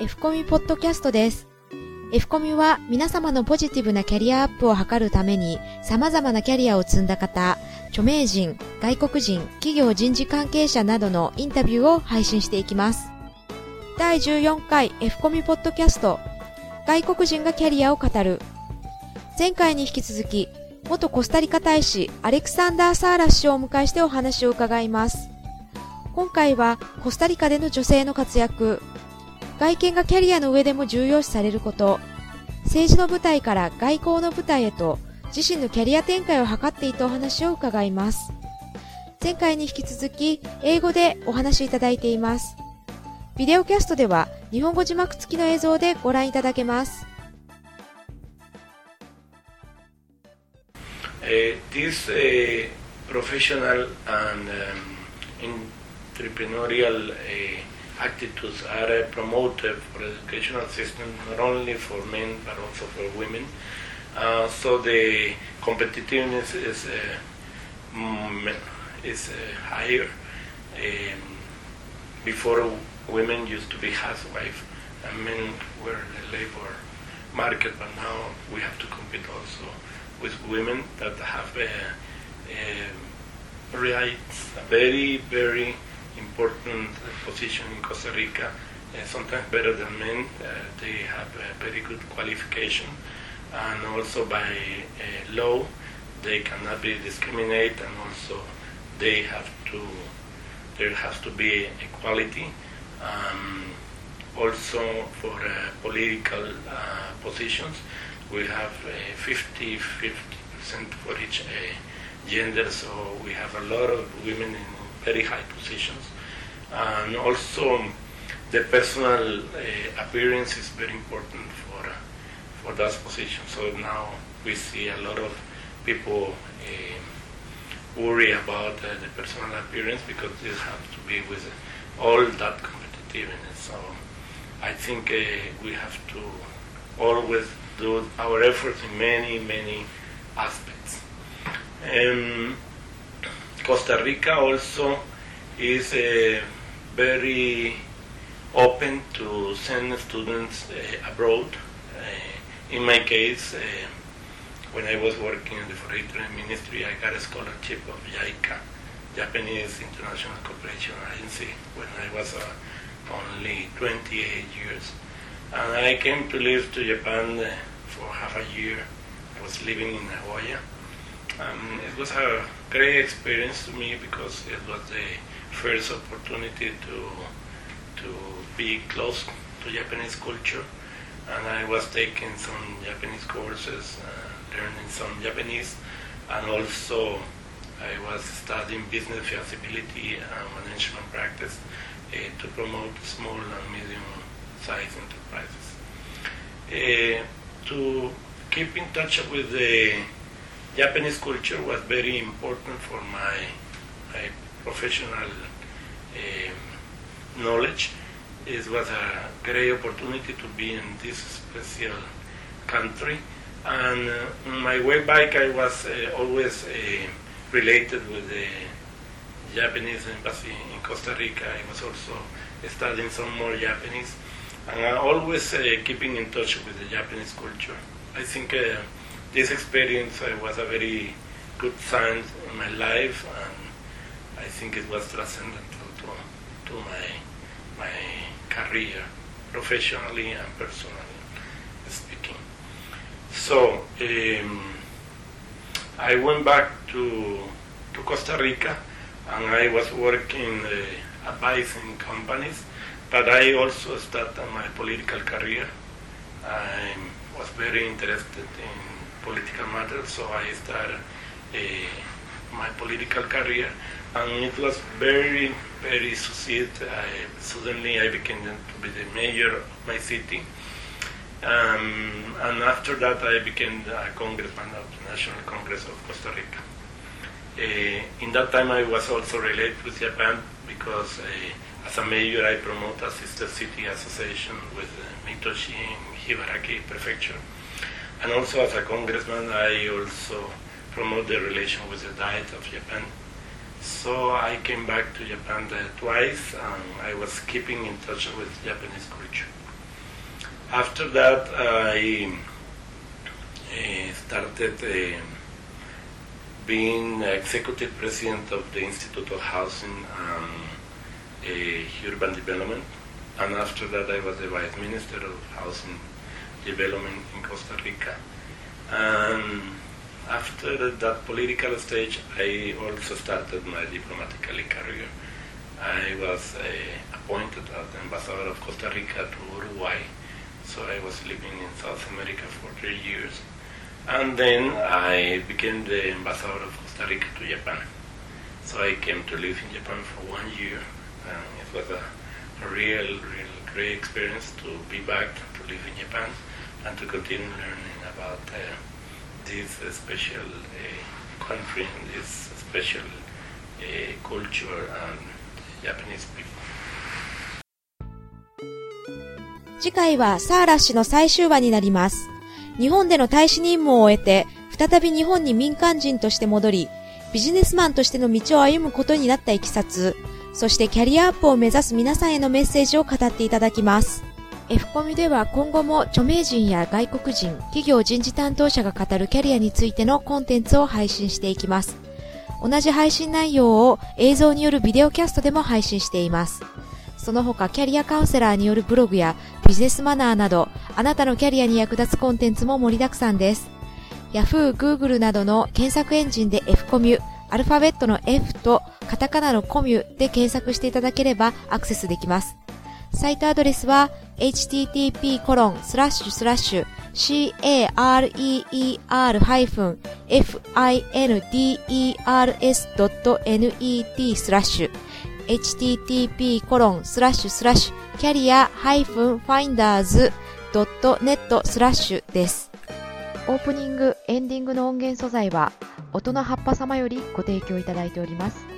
F コミポッドキャストです。F コミは皆様のポジティブなキャリアアップを図るために様々なキャリアを積んだ方、著名人、外国人、企業人事関係者などのインタビューを配信していきます。第14回 F コミポッドキャスト外国人がキャリアを語る前回に引き続き元コスタリカ大使アレクサンダー・サーラ氏をお迎えしてお話を伺います今回はコスタリカでの女性の活躍外見がキャリアの上でも重要視されること。政治の舞台から外交の舞台へと自身のキャリア展開を図っていたお話を伺います。前回に引き続き英語でお話しいただいています。ビデオキャストでは日本語字幕付きの映像でご覧いただけます。Uh, this uh, professional and um, entrepreneurial uh, attitudes are uh, promoted for educational system not only for men but also for women. Uh, so the competitiveness is uh, is higher. Um, before women used to be housewives and men were in the labor market, but now we have to compete also with women that have a, a rights, a very, very important position in Costa Rica, uh, sometimes better than men. Uh, they have very good qualification, and also by uh, law, they cannot be discriminated, and also they have to, there has to be equality um, also for uh, political uh, positions, we have 50 50 percent for each gender, so we have a lot of women in very high positions. And also, the personal uh, appearance is very important for for that position. So now we see a lot of people worry about the personal appearance because this has to be with all that competitiveness. so I think uh, we have to always do our efforts in many, many aspects. Um, Costa Rica also is uh, very open to send students uh, abroad. Uh, in my case, uh, when I was working in the foreign trade ministry, I got a scholarship of JICA, Japanese International Cooperation Agency, when I was a only 28 years. And I came to live to Japan uh, for half a year. I was living in Nagoya. Um, it was a great experience to me because it was the first opportunity to to be close to Japanese culture, and I was taking some Japanese courses, uh, learning some Japanese, and also I was studying business feasibility and management practice uh, to promote small and medium-sized enterprises. Uh, to keep in touch with the Japanese culture was very important for my, my professional um, knowledge. It was a great opportunity to be in this special country. And uh, on my way back, I was uh, always uh, related with the Japanese embassy in Costa Rica. I was also studying some more Japanese, and I always uh, keeping in touch with the Japanese culture. I think uh, this experience uh, was a very good sign in my life, and I think it was transcendental to, to my my career, professionally and personally speaking. So um, I went back to to Costa Rica and I was working uh, advising companies, but I also started my political career. I was very interested in political matters, so I started uh, my political career, and it was very, very succeed. I, suddenly, I became to be the mayor of my city. Um, and after that, I became a congressman of the National Congress of Costa Rica. Uh, in that time, I was also related with Japan because uh, as a mayor, I promote a sister city association with uh, Mitoshi in Ibaraki Prefecture. And also as a congressman, I also promote the relation with the Diet of Japan. So I came back to Japan twice, and I was keeping in touch with Japanese culture. After that, I started uh, being executive president of the Institute of Housing and uh, Urban Development. And after that, I was the vice minister of Housing Development in Costa Rica. And after that political stage, I also started my diplomatic career. I was uh, appointed as ambassador of Costa Rica to Uruguay. So I was living in South America for three years. And then I became the ambassador of Costa Rica to Japan. So I came to live in Japan for one year. And it was a real, real great experience to be back to live in Japan and to continue learning about uh, this special uh, country, this special uh, culture and Japanese people. 次回はサーラッシュの最終話になります。日本での大使任務を終えて、再び日本に民間人として戻り、ビジネスマンとしての道を歩むことになったいきさつ、そしてキャリアアップを目指す皆さんへのメッセージを語っていただきます。F コミでは今後も著名人や外国人、企業人事担当者が語るキャリアについてのコンテンツを配信していきます。同じ配信内容を映像によるビデオキャストでも配信しています。その他キャリアカウンセラーによるブログやビジネスマナーなど、あなたのキャリアに役立つコンテンツも盛りだくさんです。Yahoo、Google などの検索エンジンで F コミュ、アルファベットの F とカタカナのコミュで検索していただければアクセスできます。サイトアドレスは http://career-finders.net スラッシュ http コロンスラッシュスラッシュキャリア -finders.net スラッシュです。オープニング、エンディングの音源素材は音の葉っぱ様よりご提供いただいております。